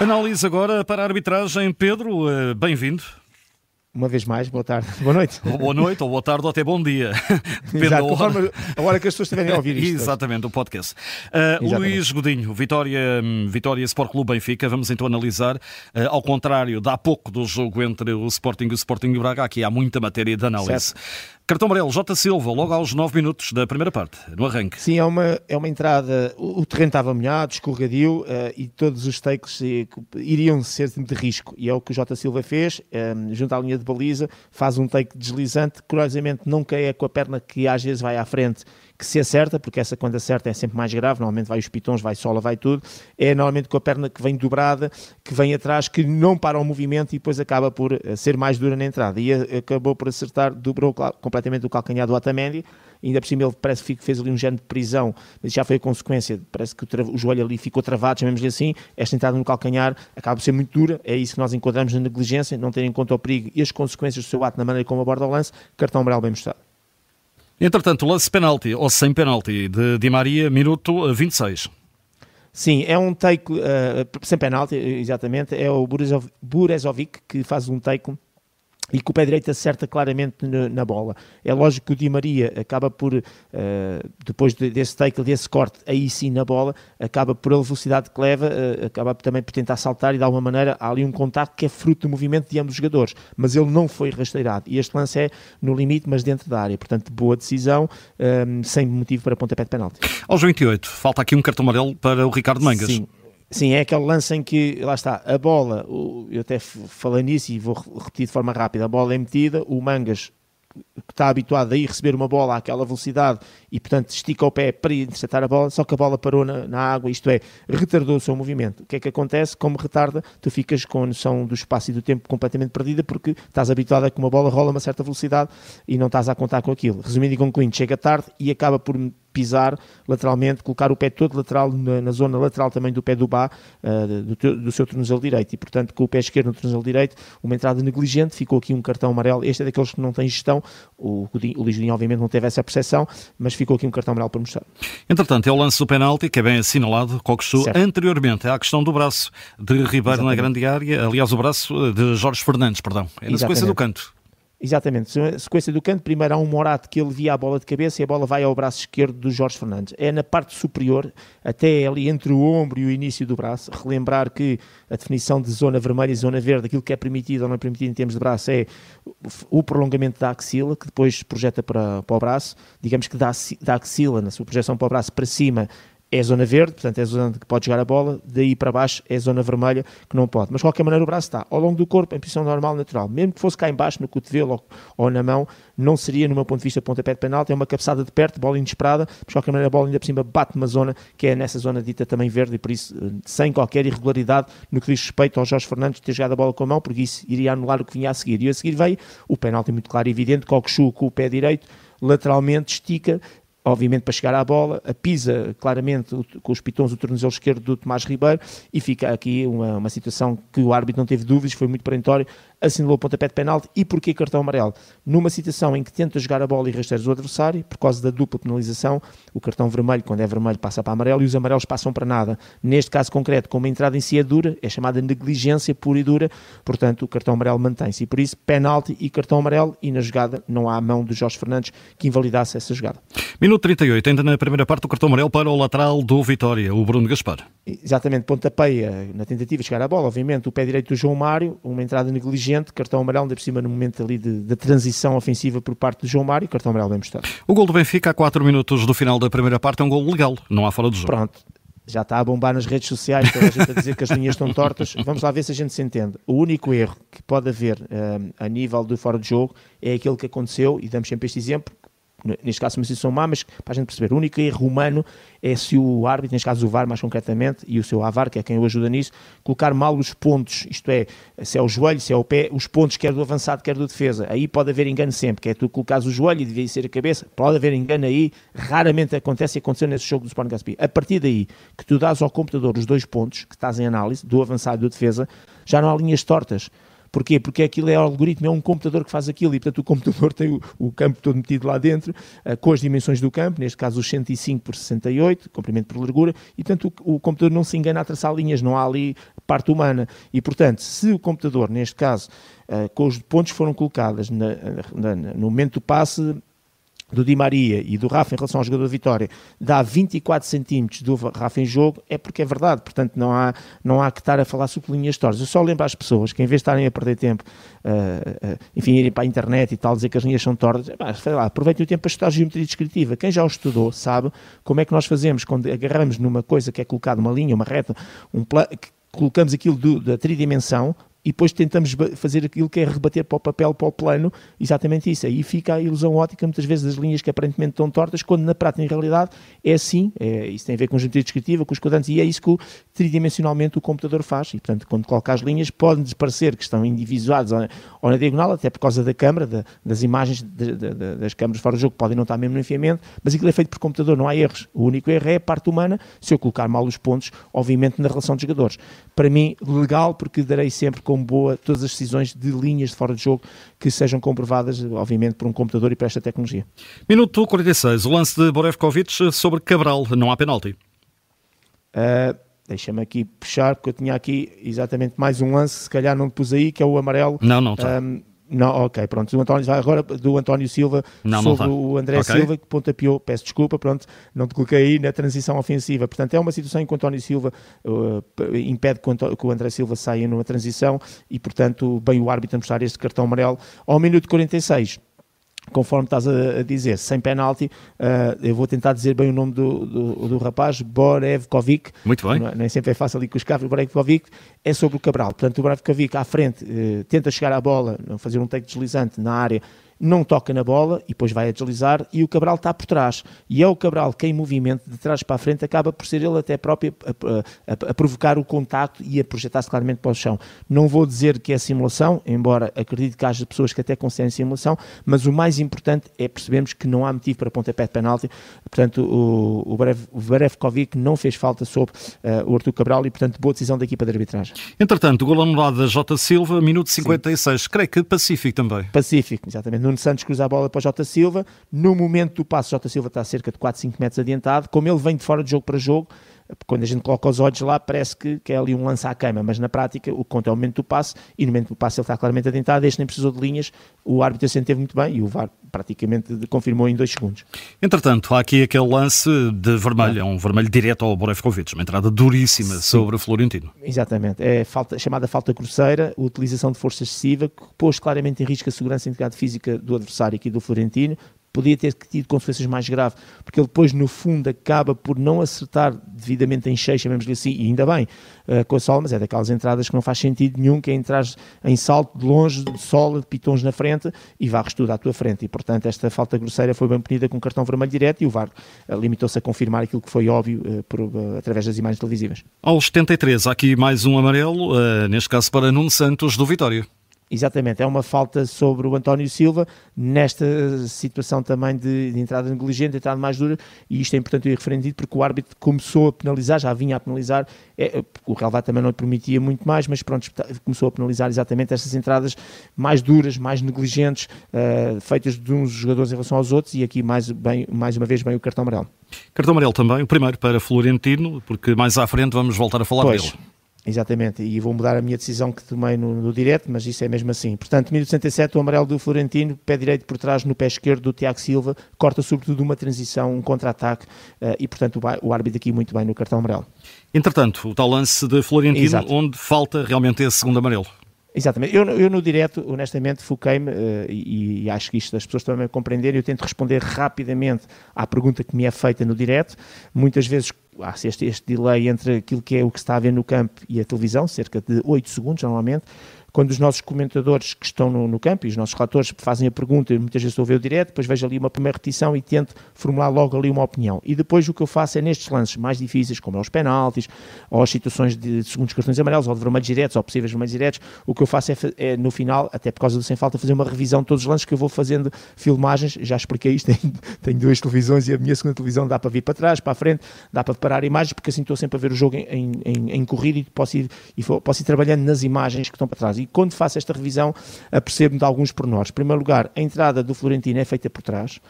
Análise agora para a arbitragem. Pedro, eh, bem-vindo. Uma vez mais, boa tarde, boa noite. Ou boa noite, ou boa tarde, ou até bom dia. Depende Exato, da hora. a hora que as pessoas estiverem a ouvir isto. Exatamente, o podcast. Uh, Luís Godinho, Vitória, Vitória Sport Clube Benfica, vamos então analisar, uh, ao contrário, dá pouco do jogo entre o Sporting e o Sporting Braga, aqui há muita matéria de análise. Certo. Cartão amarelo, J. Silva, logo aos 9 minutos da primeira parte, no arranque. Sim, é uma, é uma entrada. O, o terreno estava molhado, escorregadio uh, e todos os takes iriam ser de risco. E é o que o J. Silva fez, um, junto à linha de baliza, faz um take deslizante, curiosamente não cai com a perna que às vezes vai à frente que se acerta, porque essa quando acerta é sempre mais grave, normalmente vai os pitons, vai sola, vai tudo, é normalmente com a perna que vem dobrada, que vem atrás, que não para o movimento e depois acaba por eh, ser mais dura na entrada. E acabou por acertar, dobrou completamente o calcanhar do Otamendi, ainda por cima ele parece que fez ali um género de prisão, mas já foi a consequência, parece que o, o joelho ali ficou travado, chamemos-lhe assim, esta entrada no calcanhar acaba por ser muito dura, é isso que nós encontramos na negligência, não ter em conta o perigo e as consequências do seu ato na maneira como aborda o lance, cartão amarelo bem mostrado. Entretanto, lance penalti ou sem penalti de Di Maria, minuto 26. Sim, é um take uh, sem penalti, exatamente. É o Burezovic que faz um take e que o pé direito acerta claramente na bola. É lógico que o Di Maria acaba por, uh, depois desse take, desse corte, aí sim na bola, acaba por a velocidade que leva, uh, acaba também por tentar saltar e de alguma maneira há ali um contato que é fruto do movimento de ambos os jogadores, mas ele não foi rasteirado e este lance é no limite, mas dentro da área, portanto boa decisão, um, ehm, sem motivo para pontapé de penalti. Aos 28, falta aqui um cartão amarelo para o Ricardo Mangas. Sim. Sim, é aquele lance em que, lá está, a bola, eu até falei nisso e vou repetir de forma rápida, a bola é metida, o Mangas que está habituado a ir receber uma bola àquela velocidade e, portanto, estica o pé para interceptar a bola, só que a bola parou na, na, água, isto é, retardou o seu movimento. O que é que acontece? Como retarda, tu ficas com a noção do espaço e do tempo completamente perdida porque estás habituado a que uma bola rola a uma certa velocidade e não estás a contar com aquilo. Resumindo e concluindo, chega tarde e acaba por pisar lateralmente, colocar o pé todo lateral na, na zona lateral também do pé do Bá, uh, do, teu, do, seu tornozelo direito, e portanto com o pé esquerdo no tornozelo direito, uma entrada negligente, ficou aqui um cartão amarelo, este é daqueles que não tem gestão, o, o Lisbonha obviamente não teve essa percepção, mas ficou aqui um cartão amarelo para mostrar. Entretanto, é o lance do penalti, que é bem assinalado, Coxu, anteriormente à questão do braço de Ribeiro Exatamente. na grande área, aliás o braço de Jorge Fernandes, perdão, é na sequência do canto. Exatamente, sequência do canto, primeiro há um Morato que ele via a bola de cabeça e a bola vai ao braço esquerdo do Jorge Fernandes. É na parte superior, até ali entre o ombro e o início do braço. Relembrar que a definição de zona vermelha e zona verde, aquilo que é permitido ou não é permitido em termos de braço, é o prolongamento da axila, que depois projeta para, para o braço. Digamos que da, da axila, na sua projeção para o braço para cima, é zona verde, portanto é zona que pode jogar a bola, daí para baixo é zona vermelha que não pode. Mas de qualquer maneira o braço está ao longo do corpo, em posição normal, natural. Mesmo que fosse cá embaixo, no cotovelo ou, ou na mão, não seria, no meu ponto de vista, pontapé de penalti, é uma cabeçada de perto, bola inesperada, mas de qualquer maneira a bola ainda por cima bate numa zona que é nessa zona dita também verde e por isso eh, sem qualquer irregularidade no que diz respeito ao Jorge Fernandes ter jogado a bola com a mão, porque isso iria anular o que vinha a seguir. E a seguir veio o penalti muito claro e evidente, Cockchu com o pé direito, lateralmente estica, obviamente para chegar à bola, a pisa claramente com os pitons o tornozelo esquerdo do Tomás Ribeiro e fica aqui uma, uma situação que o árbitro não teve dúvidas, foi muito perentório, assinalou o pontapé de penalti e porquê cartão amarelo? Numa situação em que tenta jogar a bola e rasteiras o adversário, por causa da dupla penalização, o cartão vermelho, quando é vermelho, passa para amarelo e os amarelos passam para nada. Neste caso concreto, como a entrada em si é dura, é chamada negligência pura e dura, portanto o cartão amarelo mantém-se. E por isso, penalti e cartão amarelo e na jogada não há a mão do Jorge Fernandes que invalidasse essa jogada. Minuto 38, ainda na primeira parte, o cartão amarelo para o lateral do Vitória, o Bruno Gaspar. Exatamente, pontapeia na tentativa de chegar à bola, obviamente o pé direito do João Mário, uma entrada negligente cartão amarelo, ainda por cima no momento ali de, de transição ofensiva por parte do João Mário, cartão amarelo bem mostrado. O gol do Benfica a 4 minutos do final da primeira parte é um gol legal, não há fora do jogo. Pronto, já está a bombar nas redes sociais, toda a gente a dizer que as linhas estão tortas. Vamos lá ver se a gente se entende. O único erro que pode haver um, a nível do fora de jogo é aquele que aconteceu, e damos sempre este exemplo, neste caso uma situação má, mas para a gente perceber, o único erro humano é se o árbitro, neste caso o VAR mais concretamente, e o seu AVAR, que é quem o ajuda nisso, colocar mal os pontos, isto é, se é o joelho, se é o pé, os pontos quer do avançado, quer do defesa. Aí pode haver engano sempre, que é tu colocares o joelho e devia ser a cabeça, pode haver engano aí, raramente acontece e aconteceu nesse jogo do Sporting Gaspi. A partir daí, que tu dás ao computador os dois pontos, que estás em análise, do avançado e do defesa, já não há linhas tortas Porquê? Porque aquilo é algoritmo, é um computador que faz aquilo e, portanto, o computador tem o, o campo todo metido lá dentro, uh, com as dimensões do campo, neste caso os 105 por 68, comprimento por largura, e, portanto, o, o computador não se engana a traçar linhas, não há ali parte humana. E, portanto, se o computador, neste caso, uh, com os pontos que foram colocados na, na, no momento do passe, do Di Maria e do Rafa em relação ao jogador da Vitória dá 24 centímetros do Rafa em jogo, é porque é verdade. Portanto, não há, não há que estar a falar sobre linhas tortas. Eu só lembro às pessoas que, em vez de estarem a perder tempo, uh, uh, enfim, irem para a internet e tal, dizer que as linhas são tortas, sei lá, aproveitem o tempo para estudar geometria descritiva. Quem já o estudou sabe como é que nós fazemos quando agarramos numa coisa que é colocada uma linha, uma reta, um colocamos aquilo do, da tridimensão, e depois tentamos fazer aquilo que é rebater para o papel, para o plano, exatamente isso. Aí fica a ilusão ótica, muitas vezes, das linhas que aparentemente estão tortas, quando na prática, em realidade, é assim. É, isso tem a ver com a geometria descritiva, com os quadrantes, e é isso que tridimensionalmente o computador faz. E, portanto, quando coloca as linhas, podem parecer que estão individuados ou, ou na diagonal, até por causa da câmara, da, das imagens de, de, de, das câmaras fora do jogo, podem não estar mesmo no enfiamento, mas aquilo é feito por computador, não há erros. O único erro é a parte humana, se eu colocar mal os pontos, obviamente, na relação de jogadores. Para mim, legal, porque darei sempre como boa todas as decisões de linhas de fora de jogo que sejam comprovadas, obviamente, por um computador e por esta tecnologia. Minuto 46, o lance de Borevkovic sobre Cabral, não há penalti. Uh, Deixa-me aqui puxar, porque eu tinha aqui exatamente mais um lance, se calhar não pus aí, que é o amarelo. Não, não está. Um, não, ok, pronto. Do António, agora do António Silva não, sobre não o André okay. Silva, que pontapeou, peço desculpa, pronto, não te coloquei aí na transição ofensiva. Portanto, é uma situação em que o António Silva uh, impede que o André Silva saia numa transição e, portanto, bem o árbitro a mostrar este cartão amarelo ao minuto 46 conforme estás a, dizer, sem penalti, uh, eu vou tentar dizer bem o nome do, do, do rapaz, Borevkovic. Muito bem. Não, é, nem sempre é fácil ali com os carros, Borevkovic é sobre o Cabral. Portanto, o Borevkovic à frente uh, tenta chegar à bola, fazer um take deslizante na área, não toca na bola e depois vai a deslizar e o Cabral está por trás. E é o Cabral que em movimento de trás para a frente acaba por ser ele até próprio a, a, a provocar o contacto e a projetar-se claramente para o chão. Não vou dizer que é simulação, embora acredite que haja pessoas que até considerem simulação, mas o mais importante é percebermos que não há motivo para pontapé de penalti. Portanto, o, o, Brev, o Brevkovic não fez falta sobre uh, o Artur Cabral e, portanto, boa decisão da equipa de arbitragem. Entretanto, o gol anulado da J. Silva, minuto 56. Sim. Creio que pacífico também. Pacífico, exatamente Nuno Santos cruza a bola para o Jota Silva. No momento do passo, Jota Silva está cerca de 4, 5 metros adiantado. Como ele vem de fora de jogo para jogo, quando a gente coloca os olhos lá, parece que, que é ali um lance à queima, mas na prática o que conta é o momento do passe e no momento do passe ele está claramente adiantado. Este nem precisou de linhas, o árbitro se teve muito bem e o VAR praticamente confirmou em dois segundos. Entretanto, há aqui aquele lance de vermelho, é um vermelho direto ao Borevkovic, uma entrada duríssima Sim. sobre o Florentino. Exatamente, é falta, chamada falta grosseira, utilização de força excessiva, que pôs claramente em risco a segurança e integridade física do adversário aqui do Florentino, podia ter tido consequências mais graves, porque ele depois, no fundo, acaba por não acertar devidamente em cheio, chamemos-lhe assim, e ainda bem, uh, com a sola, mas é daquelas entradas que não faz sentido nenhum, que é entrar em salto de longe, de sola, de pitons na frente, e varres tudo à tua frente, e portanto esta falta grosseira foi bem punida com um cartão vermelho direto, e o VAR uh, limitou-se a confirmar aquilo que foi óbvio uh, por, através das imagens televisivas. Aos 73, há aqui mais um amarelo, neste caso para Nuno Santos, do Vitória. Exatamente, é uma falta sobre o António Silva, nesta situação também de, de entrada negligente, entrada mais dura, e isto é importante ir referendido porque o árbitro começou a penalizar, já vinha a penalizar, é, o relevado também não lhe permitia muito mais, mas pronto, começou a penalizar exatamente estas entradas mais duras, mais negligentes, uh, feitas de uns jogadores em relação aos outros, e aqui mais, bem, mais uma vez bem o cartão amarelo. Cartão amarelo também, o primeiro para Florentino, porque mais à frente vamos voltar a falar pois. dele. Exatamente, e vou mudar a minha decisão que tomei no, no direto, mas isso é mesmo assim. Portanto, 1067, o amarelo do Florentino, pé direito por trás no pé esquerdo do Tiago Silva, corta sobretudo uma transição, um contra-ataque, uh, e portanto o, o árbitro aqui muito bem no cartão amarelo. Entretanto, o tal lance de Florentino, Exato. onde falta realmente esse segundo amarelo. Exatamente. Eu, eu no direto, honestamente, foquei-me uh, e, e, acho que isto as pessoas também compreenderem. Eu tento responder rapidamente à pergunta que me é feita no direto. Muitas vezes há este, este delay entre aquilo que é o que se está a ver no campo e a televisão, cerca de 8 segundos normalmente quando os nossos comentadores que estão no, no campo e os nossos relatores fazem a pergunta, muitas vezes ver o direto, depois vejo ali uma primeira repetição e tento formular logo ali uma opinião. E depois o que eu faço é nestes lances mais difíceis, como é os penaltis, ou as situações de, de segundos cartões amarelos, ou de vermelhos diretos, ou possíveis vermelhos diretos, o que eu faço é, é, no final, até por causa do sem falta, fazer uma revisão de todos os lances que eu vou fazendo filmagens, já expliquei isto, tenho, tenho duas televisões e a minha segunda televisão dá para vir para trás, para a frente, dá para parar imagens, porque assim estou sempre a ver o jogo em, em, em corrida e posso ir, e posso ir trabalhando nas imagens que estão para trás. E quando faço esta revisão, apercebo-me de alguns pormenores. Em primeiro lugar, a entrada do Florentino é feita por trás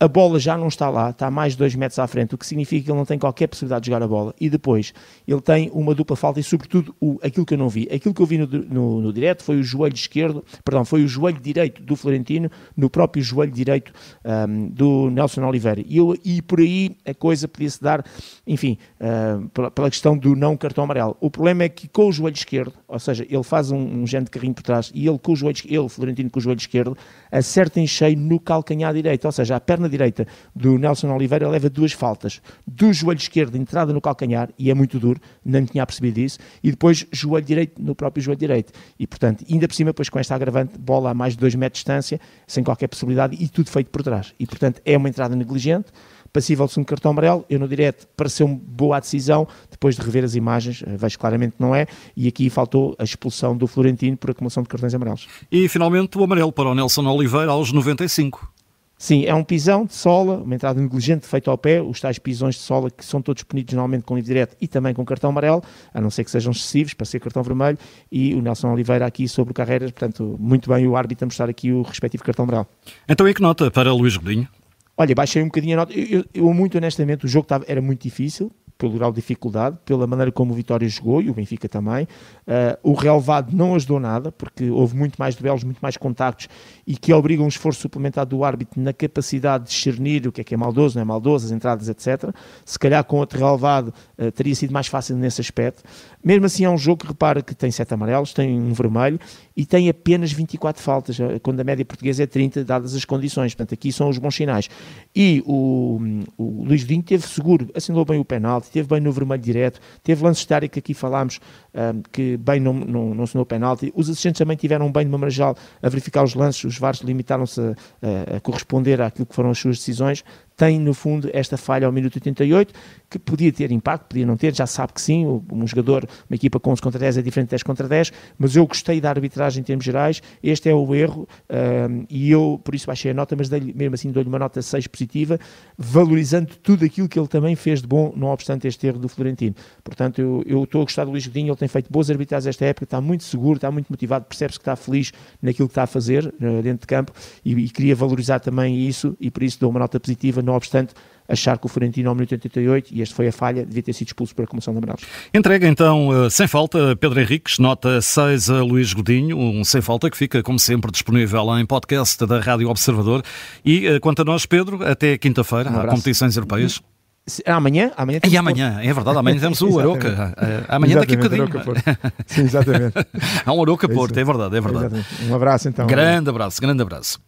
a bola já não está lá, está mais de dois metros à frente, o que significa que ele não tem qualquer possibilidade de jogar a bola. E depois, ele tem uma dupla falta e, sobretudo, o, aquilo que eu não vi. Aquilo que eu vi no, no, no direto foi o joelho esquerdo, perdão, foi o joelho direito do Florentino no próprio joelho direito um, do Nelson Oliveira. E, eu, e por aí a coisa podia-se dar, enfim, uh, pela, pela, questão do não cartão amarelo. O problema é que com o joelho esquerdo, ou seja, ele faz um, um género de carrinho por trás e ele com o joelho, ele, Florentino, com o joelho esquerdo, acerta em cheio no calcanhar direito, ou seja, a perna direita do Nelson Oliveira leva duas faltas. Do joelho esquerdo, entrada no calcanhar, e é muito duro, não tinha percebido isso, e depois joelho direito no próprio joelho direito. E, portanto, ainda por cima, depois com esta agravante, bola a mais de dois metros de distância, sem qualquer possibilidade, e tudo feito por trás. E, portanto, é uma entrada negligente, passível de segundo cartão amarelo. Eu no direto pareceu-me boa a decisão, depois de rever as imagens, eh, vejo claramente que não é, e aqui faltou a expulsão do Florentino por acumulação de cartões amarelos. E finalmente o amarelo para o Nelson Oliveira aos 95. Sim, é um pisão de sola, uma entrada negligente feita ao pé, os tais pisões de sola que são todos punidos normalmente com livre direto e também com cartão amarelo, a não ser que sejam excessivos para ser cartão vermelho, e o Nelson Oliveira aqui sobre o Carreiras, portanto, muito bem o árbitro a mostrar aqui o respectivo cartão amarelo. Então e que nota para Luís Godinho? Olha, baixei um bocadinho a nota. Eu, eu, eu muito honestamente, o jogo estava, era muito difícil, pelo grau de dificuldade, pela maneira como o Vitória jogou e o Benfica também. Uh, o relevado não ajudou nada, porque houve muito mais duelos, muito mais contactos e que obrigam um esforço suplementar do árbitro na capacidade de discernir o que é que é maldoso, não é maldoso, as entradas, etc. Se calhar com outro relevado uh, teria sido mais fácil nesse aspecto. Mesmo assim, é um jogo que repara que tem sete amarelos, tem um vermelho e tem apenas 24 faltas, eh, quando a média portuguesa é 30, dadas as condições. Portanto, aqui são os bons sinais. E o, o Luís Vinho teve seguro, assinou bem o penalti, teve bem no vermelho direto, teve lances de área que aqui falámos, um, que bem não, não, não assinou o penalti. Os assistentes também tiveram bem de Marajal a verificar os lances, os VARs limitaram-se a, a, a corresponder àquilo que foram as suas decisões tem no fundo esta falha ao minuto 88, que podia ter impacto, podia não ter, já sabe que sim, um jogador, uma equipa com 11 contra 10 é diferente de 10 contra 10, mas eu gostei da arbitragem em termos gerais, este é o erro, um, e eu por isso baixei a nota, mas mesmo assim dou-lhe uma nota 6 positiva, valorizando tudo aquilo que ele também fez de bom, não obstante este erro do Florentino. Portanto, eu, estou a gostar do Luís Godinho, ele tem feito boas arbitragens esta época, está muito seguro, está muito motivado, percebe-se que está feliz naquilo que está a fazer uh, dentro de campo, e, e queria valorizar também isso, e por isso dou uma nota positiva, não obstante achar que o Florentino ao minuto 88, e esta foi a falha, devia ter sido expulso por acumulação de amarelos. Entrega então, eh, sem falta, Pedro Henriques, nota 6 a Luís Godinho, um sem falta que fica, como sempre, disponível em podcast da Rádio Observador. E eh, quanto a nós, Pedro, até quinta-feira, um há competições europeias. Amanhã? Amanhã e amanhã, é verdade, amanhã temos o Aroca. Eh, amanhã daqui a bocadinho. Sim, exatamente. Há um Aroca Porto, é, é verdade, é verdade. Um abraço então. Grande abraço, grande abraço.